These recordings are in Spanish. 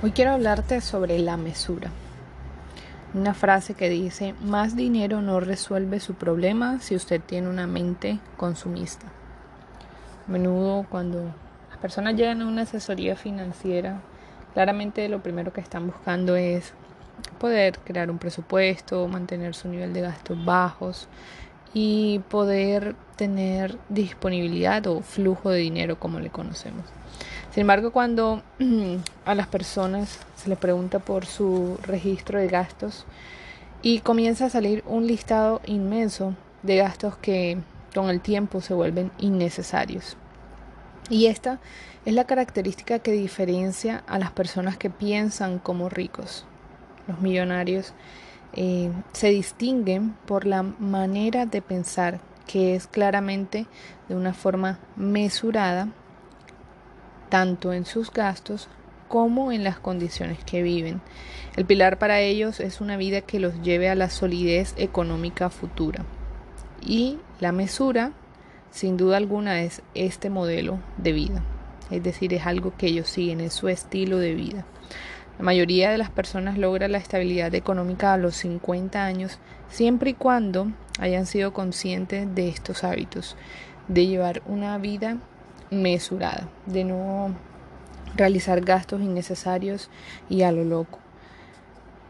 Hoy quiero hablarte sobre la mesura. Una frase que dice, más dinero no resuelve su problema si usted tiene una mente consumista. A menudo cuando las personas llegan a una asesoría financiera, claramente lo primero que están buscando es poder crear un presupuesto, mantener su nivel de gastos bajos y poder tener disponibilidad o flujo de dinero como le conocemos. Sin embargo, cuando a las personas se les pregunta por su registro de gastos y comienza a salir un listado inmenso de gastos que con el tiempo se vuelven innecesarios. Y esta es la característica que diferencia a las personas que piensan como ricos. Los millonarios eh, se distinguen por la manera de pensar que es claramente de una forma mesurada tanto en sus gastos como en las condiciones que viven. El pilar para ellos es una vida que los lleve a la solidez económica futura. Y la mesura, sin duda alguna, es este modelo de vida. Es decir, es algo que ellos siguen, es su estilo de vida. La mayoría de las personas logra la estabilidad económica a los 50 años, siempre y cuando hayan sido conscientes de estos hábitos, de llevar una vida mesurada, de no realizar gastos innecesarios y a lo loco.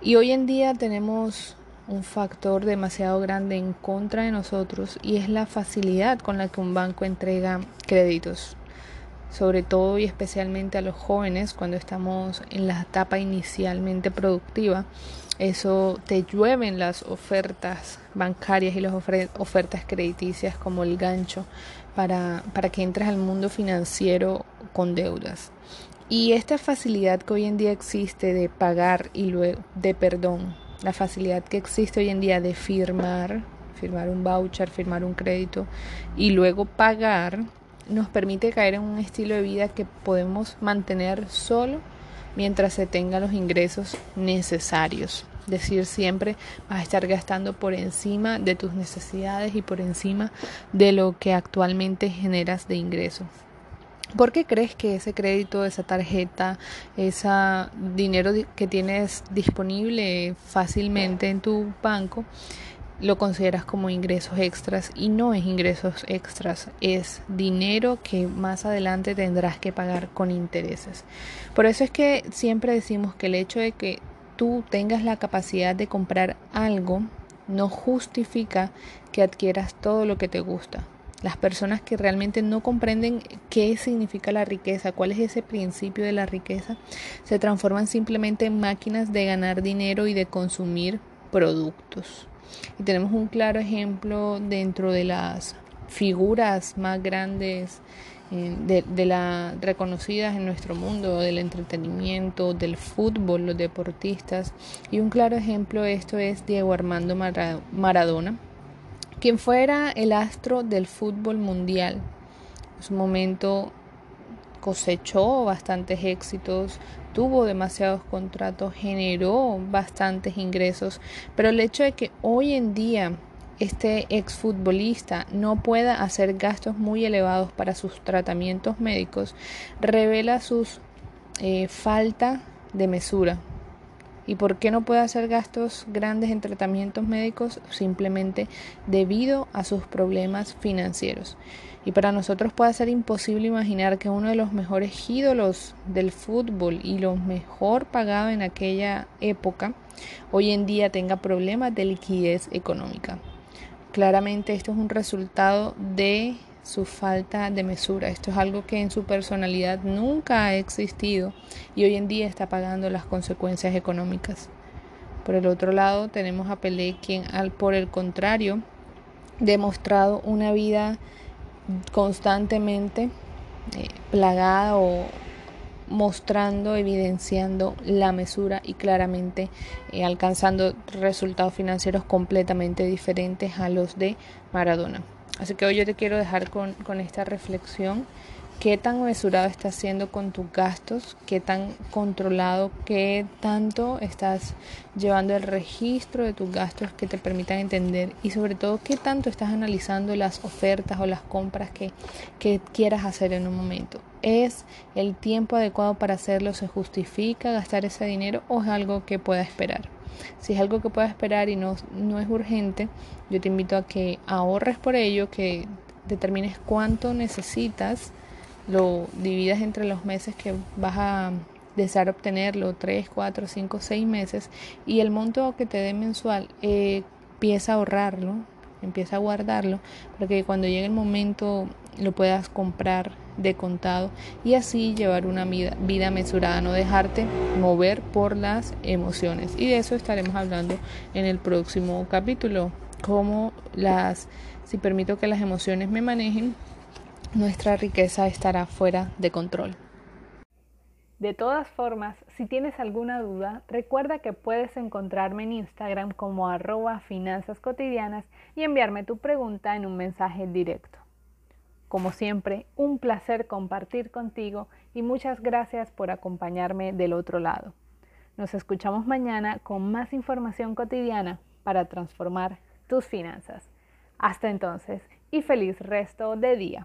Y hoy en día tenemos un factor demasiado grande en contra de nosotros y es la facilidad con la que un banco entrega créditos, sobre todo y especialmente a los jóvenes cuando estamos en la etapa inicialmente productiva. Eso te llueven las ofertas bancarias y las ofertas crediticias como el gancho para, para que entres al mundo financiero con deudas. Y esta facilidad que hoy en día existe de pagar y luego de perdón, la facilidad que existe hoy en día de firmar, firmar un voucher, firmar un crédito y luego pagar, nos permite caer en un estilo de vida que podemos mantener solo mientras se tengan los ingresos necesarios decir siempre vas a estar gastando por encima de tus necesidades y por encima de lo que actualmente generas de ingreso. ¿Por qué crees que ese crédito, esa tarjeta, ese dinero que tienes disponible fácilmente en tu banco, lo consideras como ingresos extras y no es ingresos extras, es dinero que más adelante tendrás que pagar con intereses. Por eso es que siempre decimos que el hecho de que tú tengas la capacidad de comprar algo no justifica que adquieras todo lo que te gusta. Las personas que realmente no comprenden qué significa la riqueza, cuál es ese principio de la riqueza, se transforman simplemente en máquinas de ganar dinero y de consumir productos. Y tenemos un claro ejemplo dentro de las figuras más grandes de, de las reconocidas en nuestro mundo, del entretenimiento, del fútbol, los deportistas. Y un claro ejemplo de esto es Diego Armando Maradona, quien fuera el astro del fútbol mundial. En su momento cosechó bastantes éxitos, tuvo demasiados contratos, generó bastantes ingresos, pero el hecho de que hoy en día este exfutbolista no pueda hacer gastos muy elevados para sus tratamientos médicos revela su eh, falta de mesura. ¿Y por qué no puede hacer gastos grandes en tratamientos médicos? Simplemente debido a sus problemas financieros. Y para nosotros puede ser imposible imaginar que uno de los mejores ídolos del fútbol y los mejor pagado en aquella época, hoy en día tenga problemas de liquidez económica. Claramente esto es un resultado de su falta de mesura. Esto es algo que en su personalidad nunca ha existido y hoy en día está pagando las consecuencias económicas. Por el otro lado tenemos a Pelé quien al por el contrario demostrado una vida constantemente eh, plagada o mostrando, evidenciando la mesura y claramente eh, alcanzando resultados financieros completamente diferentes a los de Maradona. Así que hoy yo te quiero dejar con, con esta reflexión qué tan mesurado estás haciendo con tus gastos, qué tan controlado, qué tanto estás llevando el registro de tus gastos que te permitan entender y sobre todo qué tanto estás analizando las ofertas o las compras que, que quieras hacer en un momento. ¿Es el tiempo adecuado para hacerlo? ¿Se justifica gastar ese dinero o es algo que pueda esperar? Si es algo que pueda esperar y no, no es urgente, yo te invito a que ahorres por ello, que determines cuánto necesitas lo dividas entre los meses que vas a desear obtenerlo, 3, 4, 5, 6 meses, y el monto que te dé mensual, eh, empieza a ahorrarlo, empieza a guardarlo, para que cuando llegue el momento lo puedas comprar de contado y así llevar una vida, vida mesurada, no dejarte mover por las emociones. Y de eso estaremos hablando en el próximo capítulo, cómo las, si permito que las emociones me manejen, nuestra riqueza estará fuera de control. De todas formas, si tienes alguna duda, recuerda que puedes encontrarme en Instagram como arroba finanzas cotidianas y enviarme tu pregunta en un mensaje directo. Como siempre, un placer compartir contigo y muchas gracias por acompañarme del otro lado. Nos escuchamos mañana con más información cotidiana para transformar tus finanzas. Hasta entonces y feliz resto de día.